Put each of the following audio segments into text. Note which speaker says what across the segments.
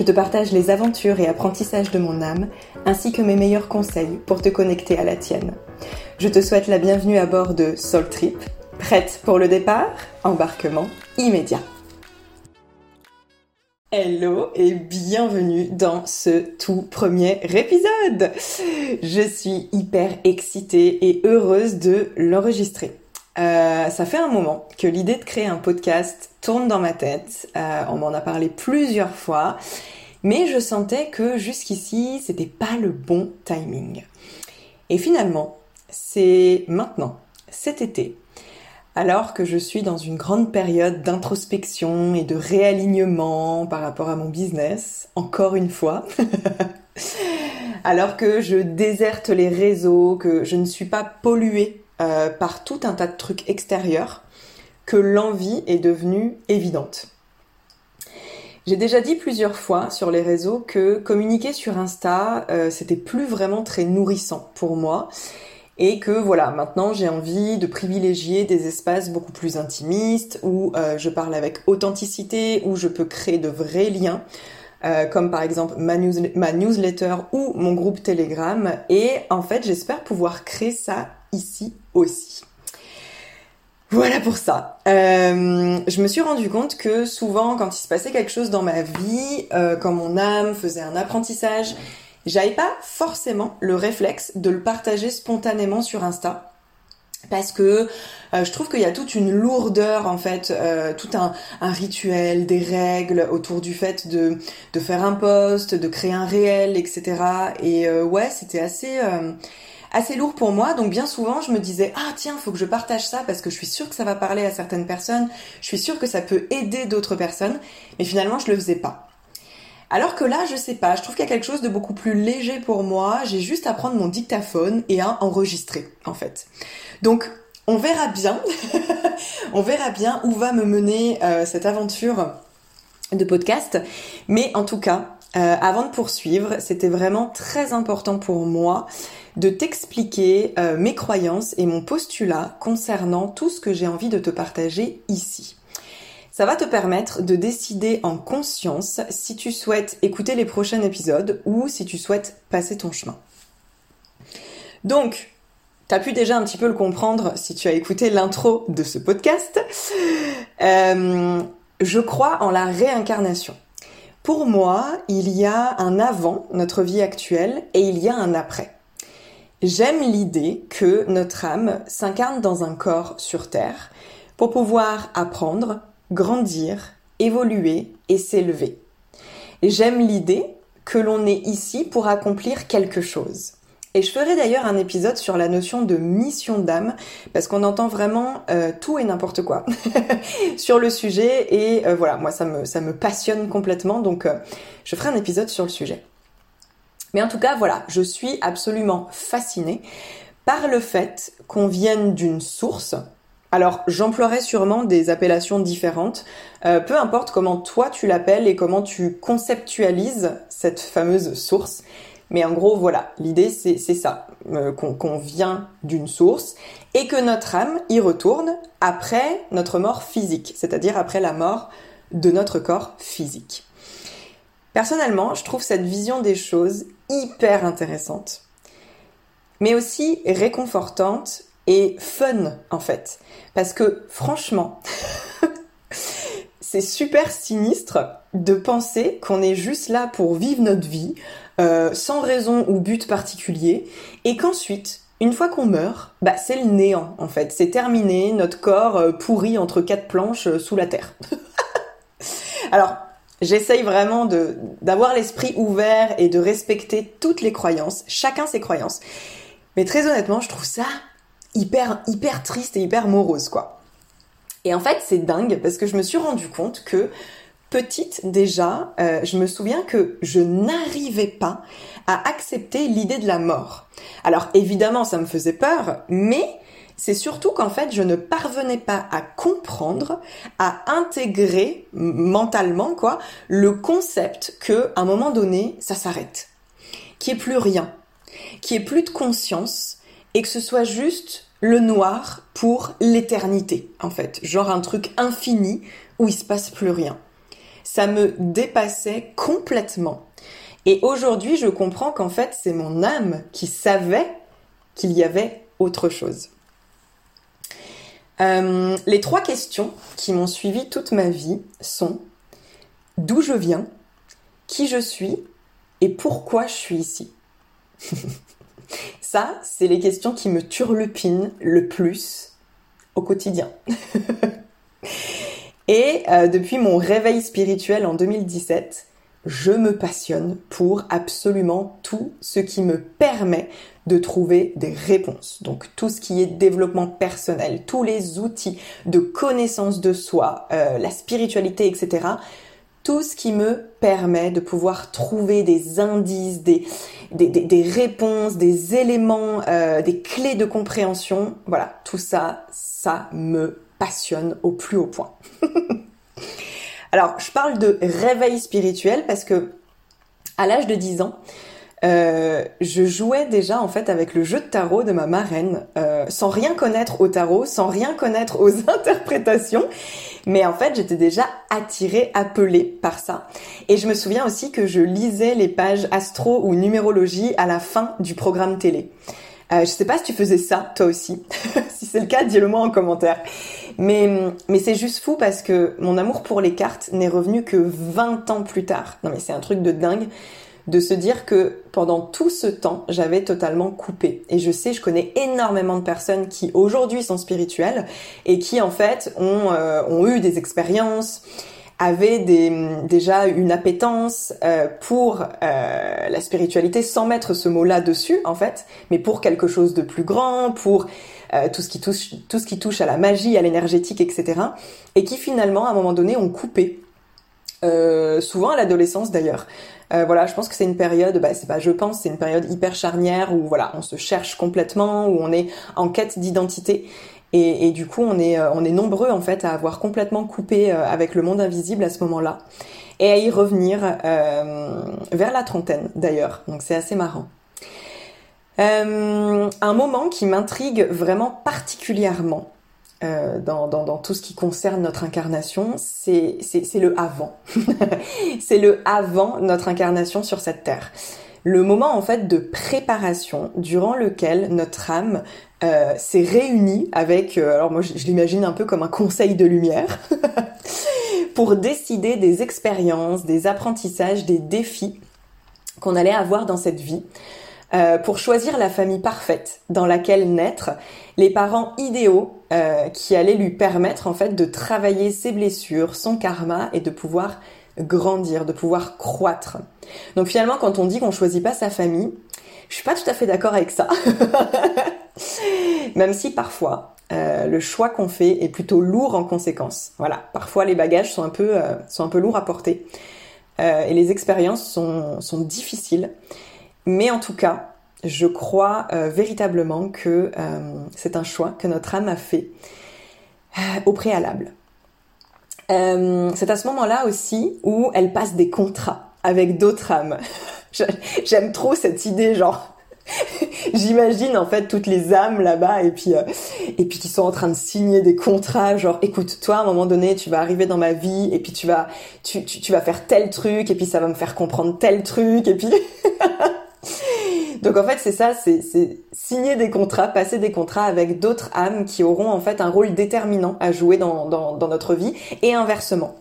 Speaker 1: Je te partage les aventures et apprentissages de mon âme, ainsi que mes meilleurs conseils pour te connecter à la tienne. Je te souhaite la bienvenue à bord de Soul Trip. Prête pour le départ? Embarquement immédiat. Hello et bienvenue dans ce tout premier épisode. Je suis hyper excitée et heureuse de l'enregistrer. Euh, ça fait un moment que l'idée de créer un podcast tourne dans ma tête. Euh, on m'en a parlé plusieurs fois, mais je sentais que jusqu'ici c'était pas le bon timing. Et finalement, c'est maintenant, cet été, alors que je suis dans une grande période d'introspection et de réalignement par rapport à mon business, encore une fois, alors que je déserte les réseaux, que je ne suis pas polluée euh, par tout un tas de trucs extérieurs, que l'envie est devenue évidente. J'ai déjà dit plusieurs fois sur les réseaux que communiquer sur Insta, euh, c'était plus vraiment très nourrissant pour moi et que voilà, maintenant j'ai envie de privilégier des espaces beaucoup plus intimistes où euh, je parle avec authenticité, où je peux créer de vrais liens. Comme par exemple ma, newsletter ou mon groupe Telegram. Et en fait, j'espère pouvoir créer ça ici aussi. Voilà pour ça. Euh, je me suis rendu compte que souvent, quand il se passait quelque chose dans ma vie, quand mon âme faisait un apprentissage, j'avais pas forcément le réflexe de le partager spontanément sur Insta parce que euh, je trouve qu'il y a toute une lourdeur en fait, euh, tout un, rituel, des règles autour du fait de, de faire un post, de créer un réel, etc. Et euh, ouais, c'était assez assez lourd pour moi. Donc bien souvent, je me disais ah tiens, faut que je partage ça parce que je suis sûre que ça va parler à certaines personnes, je suis sûre que ça peut aider d'autres personnes. Mais finalement, je le faisais pas. Alors que là, je sais pas, je trouve qu'il y a quelque chose de beaucoup plus léger pour moi. J'ai juste à prendre mon dictaphone et à enregistrer, en fait. Donc, on verra bien, on verra bien où va me mener euh, cette aventure de podcast. Mais en tout cas, euh, avant de poursuivre, c'était vraiment très important pour moi de t'expliquer euh, mes croyances et mon postulat concernant tout ce que j'ai envie de te partager ici. Ça va te permettre de décider en conscience si tu souhaites écouter les prochains épisodes ou si tu souhaites passer ton chemin. Donc, tu as pu déjà un petit peu le comprendre si tu as écouté l'intro de ce podcast. Euh, je crois en la réincarnation. Pour moi, il y a un avant notre vie actuelle et il y a un après. J'aime l'idée que notre âme s'incarne dans un corps sur Terre pour pouvoir apprendre, grandir, évoluer et s'élever. J'aime l'idée que l'on est ici pour accomplir quelque chose. Et je ferai d'ailleurs un épisode sur la notion de mission d'âme, parce qu'on entend vraiment euh, tout et n'importe quoi sur le sujet, et euh, voilà, moi ça me, ça me passionne complètement, donc euh, je ferai un épisode sur le sujet. Mais en tout cas, voilà, je suis absolument fascinée par le fait qu'on vienne d'une source, alors j'emploierai sûrement des appellations différentes, peu importe comment toi tu l'appelles et comment tu conceptualises cette fameuse source. Mais en gros voilà, l'idée c'est ça, euh, qu'on vient d'une source et que notre âme y retourne après notre mort physique, c'est-à-dire après la mort de notre corps physique. Personnellement, je trouve cette vision des choses hyper intéressante, mais aussi réconfortante et fun en fait. Parce que franchement, c'est super sinistre de penser qu'on est juste là pour vivre notre vie, euh, sans raison ou but particulier, et qu'ensuite, une fois qu'on meurt, bah c'est le néant en fait. C'est terminé, notre corps euh, pourri entre quatre planches euh, sous la terre. Alors, j'essaye vraiment d'avoir l'esprit ouvert et de respecter toutes les croyances, chacun ses croyances. Mais très honnêtement, je trouve ça hyper hyper triste et hyper morose quoi. Et en fait, c'est dingue parce que je me suis rendu compte que petite déjà, euh, je me souviens que je n'arrivais pas à accepter l'idée de la mort. Alors évidemment, ça me faisait peur, mais c'est surtout qu'en fait, je ne parvenais pas à comprendre, à intégrer mentalement quoi, le concept que à un moment donné, ça s'arrête, qu'il n'y ait plus rien, qu'il n'y ait plus de conscience et que ce soit juste le noir pour l'éternité, en fait, genre un truc infini où il se passe plus rien. Ça me dépassait complètement. Et aujourd'hui, je comprends qu'en fait, c'est mon âme qui savait qu'il y avait autre chose. Euh, les trois questions qui m'ont suivi toute ma vie sont d'où je viens, qui je suis et pourquoi je suis ici? Ça, c'est les questions qui me turlupinent le plus au quotidien. et euh, depuis mon réveil spirituel en 2017, je me passionne pour absolument tout ce qui me permet de trouver des réponses. Donc tout ce qui est développement personnel, tous les outils de connaissance de soi, euh, la spiritualité, etc. Tout ce qui me permet de pouvoir trouver des indices, des, des, réponses, des éléments, euh, des clés de compréhension. Voilà, tout ça, ça me passionne au plus haut point. Alors, je parle de réveil spirituel parce que à l'âge de 10 ans, euh, je jouais déjà en fait avec le jeu de tarot de ma marraine, euh, sans rien connaître au tarot, sans rien connaître aux interprétations, mais en fait j'étais déjà attirée, appelée par ça. Et je me souviens aussi que je lisais les pages astro ou numérologie à la fin du programme télé. Euh, je sais pas si tu faisais ça toi aussi. si c'est le cas, dis-le moi en commentaire. Mais, mais c'est juste fou parce que mon amour pour les cartes n'est revenu que 20 ans plus tard. Non mais c'est un truc de dingue de se dire que pendant tout ce temps, j'avais totalement coupé. Et je sais, je connais énormément de personnes qui aujourd'hui sont spirituelles et qui en fait ont, euh, ont eu des expériences, avaient des, déjà une appétence euh, pour euh, la spiritualité sans mettre ce mot-là dessus en fait, mais pour quelque chose de plus grand, pour euh, tout ce qui touche tout ce qui touche à la magie, à l'énergétique, etc. Et qui finalement à un moment donné ont coupé. Souvent à l'adolescence d'ailleurs. voilà, je pense que c'est une période, bah, c'est pas je pense, c'est une période hyper charnière où voilà, on se cherche complètement, où on est en quête d'identité et, du coup, on est, euh, on est nombreux en fait à avoir complètement coupé euh, avec le monde invisible à ce moment-là et à y revenir euh, vers la trentaine d'ailleurs. Donc c'est assez marrant. un moment qui m'intrigue vraiment particulièrement dans, dans, dans, tout ce qui concerne notre incarnation, c'est le avant. c'est le avant notre incarnation sur cette terre le moment en fait de préparation durant lequel notre âme euh, s'est réunie avec, euh, alors moi je, l'imagine un peu comme un conseil de lumière, pour décider des expériences, des apprentissages, des défis qu'on allait avoir dans cette vie, euh, pour choisir la famille parfaite dans laquelle naître, les parents idéaux qui allaient lui permettre en fait de travailler ses blessures, son karma et de pouvoir grandir, de pouvoir croître. Donc finalement, quand on dit qu'on choisit pas sa famille, je suis pas tout à fait d'accord avec ça. Même si parfois, euh, le choix qu'on fait est plutôt lourd en conséquence. Voilà, parfois les bagages sont un peu, euh, sont un peu lourds à porter. Euh, et les expériences sont, sont difficiles. Mais en tout cas, je crois véritablement que c'est un choix que notre âme a fait au préalable. Euh, c'est à ce moment-là aussi où elle passe des contrats avec d'autres âmes. J'aime trop cette idée, genre. J'imagine en fait toutes les âmes là-bas et puis euh, et puis qui sont en train de signer des contrats genre écoute toi à un moment donné tu vas arriver dans ma vie et puis tu vas tu, tu, tu vas faire tel truc et puis ça va me faire comprendre tel truc et puis Donc en fait, c'est ça, c'est signer des contrats, passer des contrats avec d'autres âmes qui auront en fait un rôle déterminant à jouer dans, notre vie et inversement.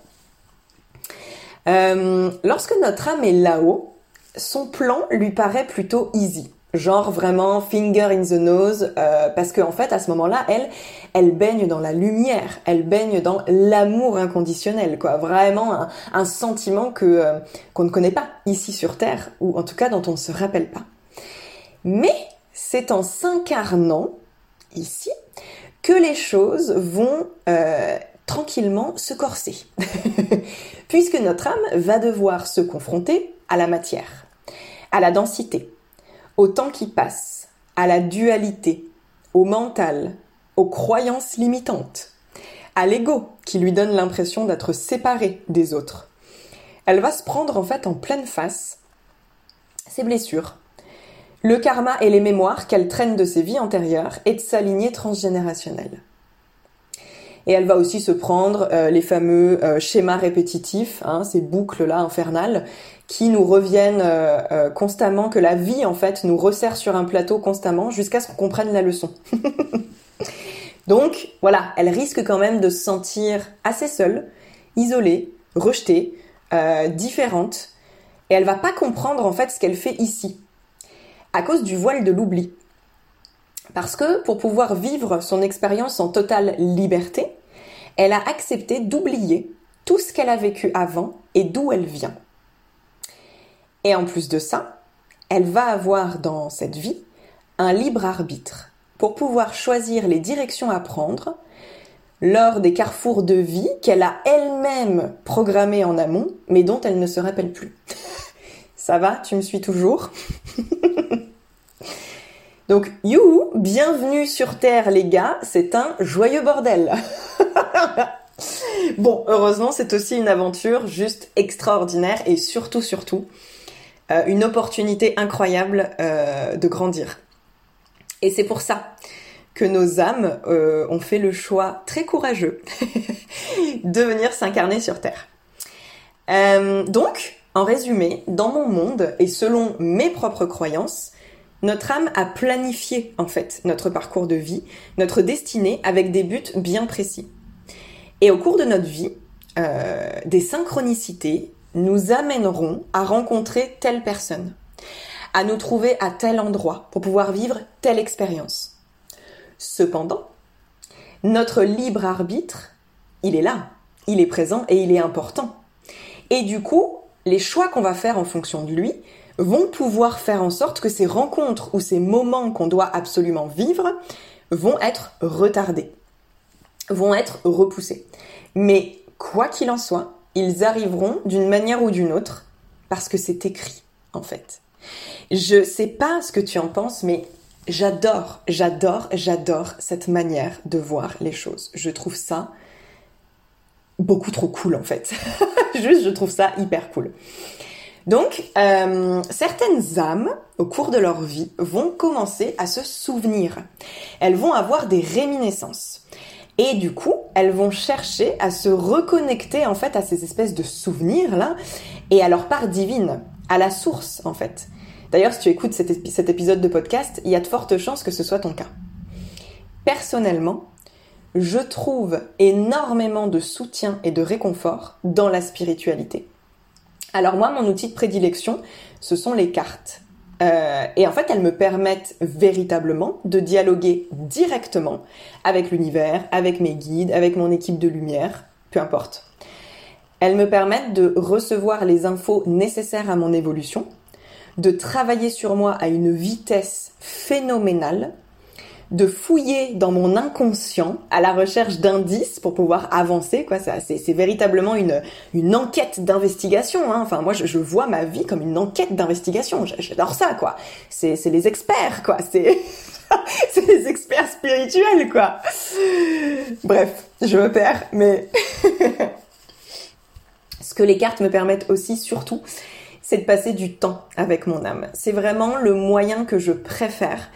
Speaker 1: Euh, lorsque notre âme est là-haut, son plan lui paraît plutôt easy. genre vraiment finger in the nose, euh, parce qu'en en fait, à ce moment-là, elle, elle baigne dans la lumière, elle baigne dans l'amour inconditionnel, quoi. Vraiment un, sentiment que euh, qu'on ne connaît pas ici sur Terre, ou en tout cas dont on ne se rappelle pas. Mais c'est en s'incarnant ici que les choses vont euh, tranquillement se corser, puisque notre âme va devoir se confronter à la matière, à la densité, au temps qui passe, à la dualité, au mental, aux croyances limitantes, à l'ego qui lui donne l'impression d'être séparé des autres. Elle va se prendre en fait en pleine face ses blessures, le karma et les mémoires qu'elle traîne de ses vies antérieures et de sa lignée transgénérationnelle. Et elle va aussi se prendre euh, les fameux euh, schémas répétitifs, hein, ces boucles-là infernales, qui nous reviennent euh, constamment, que la vie en fait nous resserre sur un plateau constamment jusqu'à ce qu'on comprenne la leçon. Donc voilà, elle risque quand même de se sentir assez seule, isolée, rejetée, différente, et elle va pas comprendre en fait ce qu'elle fait ici, à cause du voile de l'oubli. Parce que pour pouvoir vivre son expérience en totale liberté, elle a accepté d'oublier tout ce qu'elle a vécu avant et d'où elle vient. Et en plus de ça, elle va avoir dans cette vie un libre arbitre pour pouvoir choisir les directions à prendre lors des carrefours de vie qu'elle a elle-même programmés en amont, mais dont elle ne se rappelle plus. Ça va, tu me suis toujours Donc, you, bienvenue sur Terre les gars, c'est un joyeux bordel. bon, heureusement, c'est aussi une aventure juste extraordinaire et surtout, surtout, euh, une opportunité incroyable euh, de grandir. Et c'est pour ça que nos âmes euh, ont fait le choix très courageux de venir s'incarner sur Terre. donc, en résumé, dans mon monde et selon mes propres croyances, notre âme a planifié en fait notre parcours de vie, notre destinée avec des buts bien précis. Et au cours de notre vie, des synchronicités, nous amèneront à rencontrer telle personne, à nous trouver à tel endroit pour pouvoir vivre telle expérience. Cependant, notre libre arbitre, il est là, il est présent et il est important. Et du coup, les choix qu'on va faire en fonction de lui vont pouvoir faire en sorte que ces rencontres ou ces moments qu'on doit absolument vivre vont être retardés, vont être repoussés. Mais quoi qu'il en soit, ils arriveront d'une manière ou d'une autre parce que c'est écrit en fait. Je sais pas ce que tu en penses, mais j'adore, j'adore, j'adore cette manière de voir les choses. Je trouve ça beaucoup trop cool en fait. Juste, je trouve ça hyper cool. Donc, euh, certaines âmes, au cours de leur vie, vont commencer à se souvenir. Elles vont avoir des réminiscences. Et du coup, elles vont chercher à se reconnecter en fait à ces espèces de souvenirs là et à leur part divine, à la source en fait. D'ailleurs, si tu écoutes cet, épisode de podcast, il y a de fortes chances que ce soit ton cas. Personnellement, je trouve énormément de soutien et de réconfort dans la spiritualité. Alors moi, mon outil de prédilection, ce sont les cartes. Euh, et en fait, elles me permettent véritablement de dialoguer directement avec l'univers, avec mes guides, avec mon équipe de lumière, peu importe. Elles me permettent de recevoir les infos nécessaires à mon évolution, de travailler sur moi à une vitesse phénoménale de fouiller dans mon inconscient à la recherche d'indices pour pouvoir avancer. Quoi, c'est, véritablement une, enquête d'investigation. Hein. Enfin, moi, je, vois ma vie comme une enquête d'investigation. J'adore ça, quoi. C'est, c'est les experts, quoi. C'est, c'est les experts spirituels, quoi. Bref, je me perds, mais ce que les cartes me permettent aussi, surtout, c'est de passer du temps avec mon âme. C'est vraiment le moyen que je préfère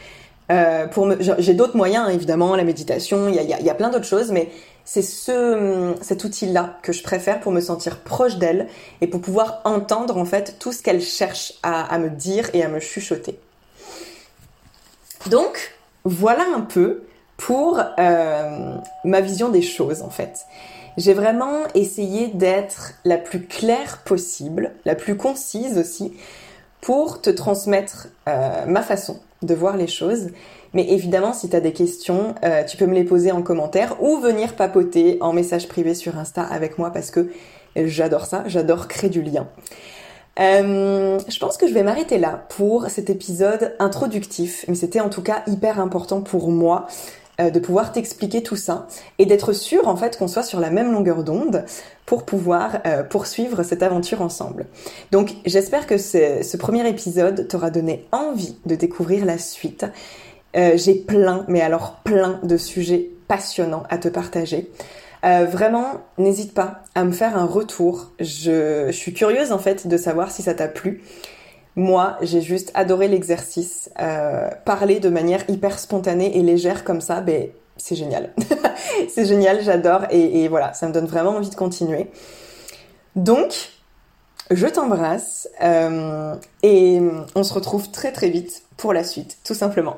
Speaker 1: euh, pour j'ai d'autres moyens, évidemment, la méditation, il y a, plein d'autres choses, mais c'est ce, cet outil-là que je préfère pour me sentir proche d'elle et pour pouvoir entendre en fait tout ce qu'elle cherche à, à, me dire et à me chuchoter. Donc, voilà un peu pour euh, ma vision des choses en fait. J'ai vraiment essayé d'être la plus claire possible, la plus concise aussi, pour te transmettre euh, ma façon de voir les choses. Mais évidemment, si tu as des questions, euh, tu peux me les poser en commentaire ou venir papoter en message privé sur Insta avec moi parce que j'adore ça, j'adore créer du lien. Euh, je pense que je vais m'arrêter là pour cet épisode introductif, mais c'était en tout cas hyper important pour moi euh, de pouvoir t'expliquer tout ça et d'être sûr en fait qu'on soit sur la même longueur d'onde pour pouvoir euh, poursuivre cette aventure ensemble. Donc j'espère que ce premier épisode t'aura donné envie de découvrir la suite. J'ai plein, mais alors plein de sujets passionnants à te partager. Euh, vraiment, n'hésite pas à me faire un retour. Je, suis curieuse en fait de savoir si ça t'a plu. Moi, j'ai juste adoré l'exercice. Euh, parler de manière hyper spontanée et légère comme ça, ben, c'est génial. c'est génial, j'adore et, voilà, ça me donne vraiment envie de continuer. Donc, je t'embrasse euh, et on se retrouve très très vite pour la suite, tout simplement.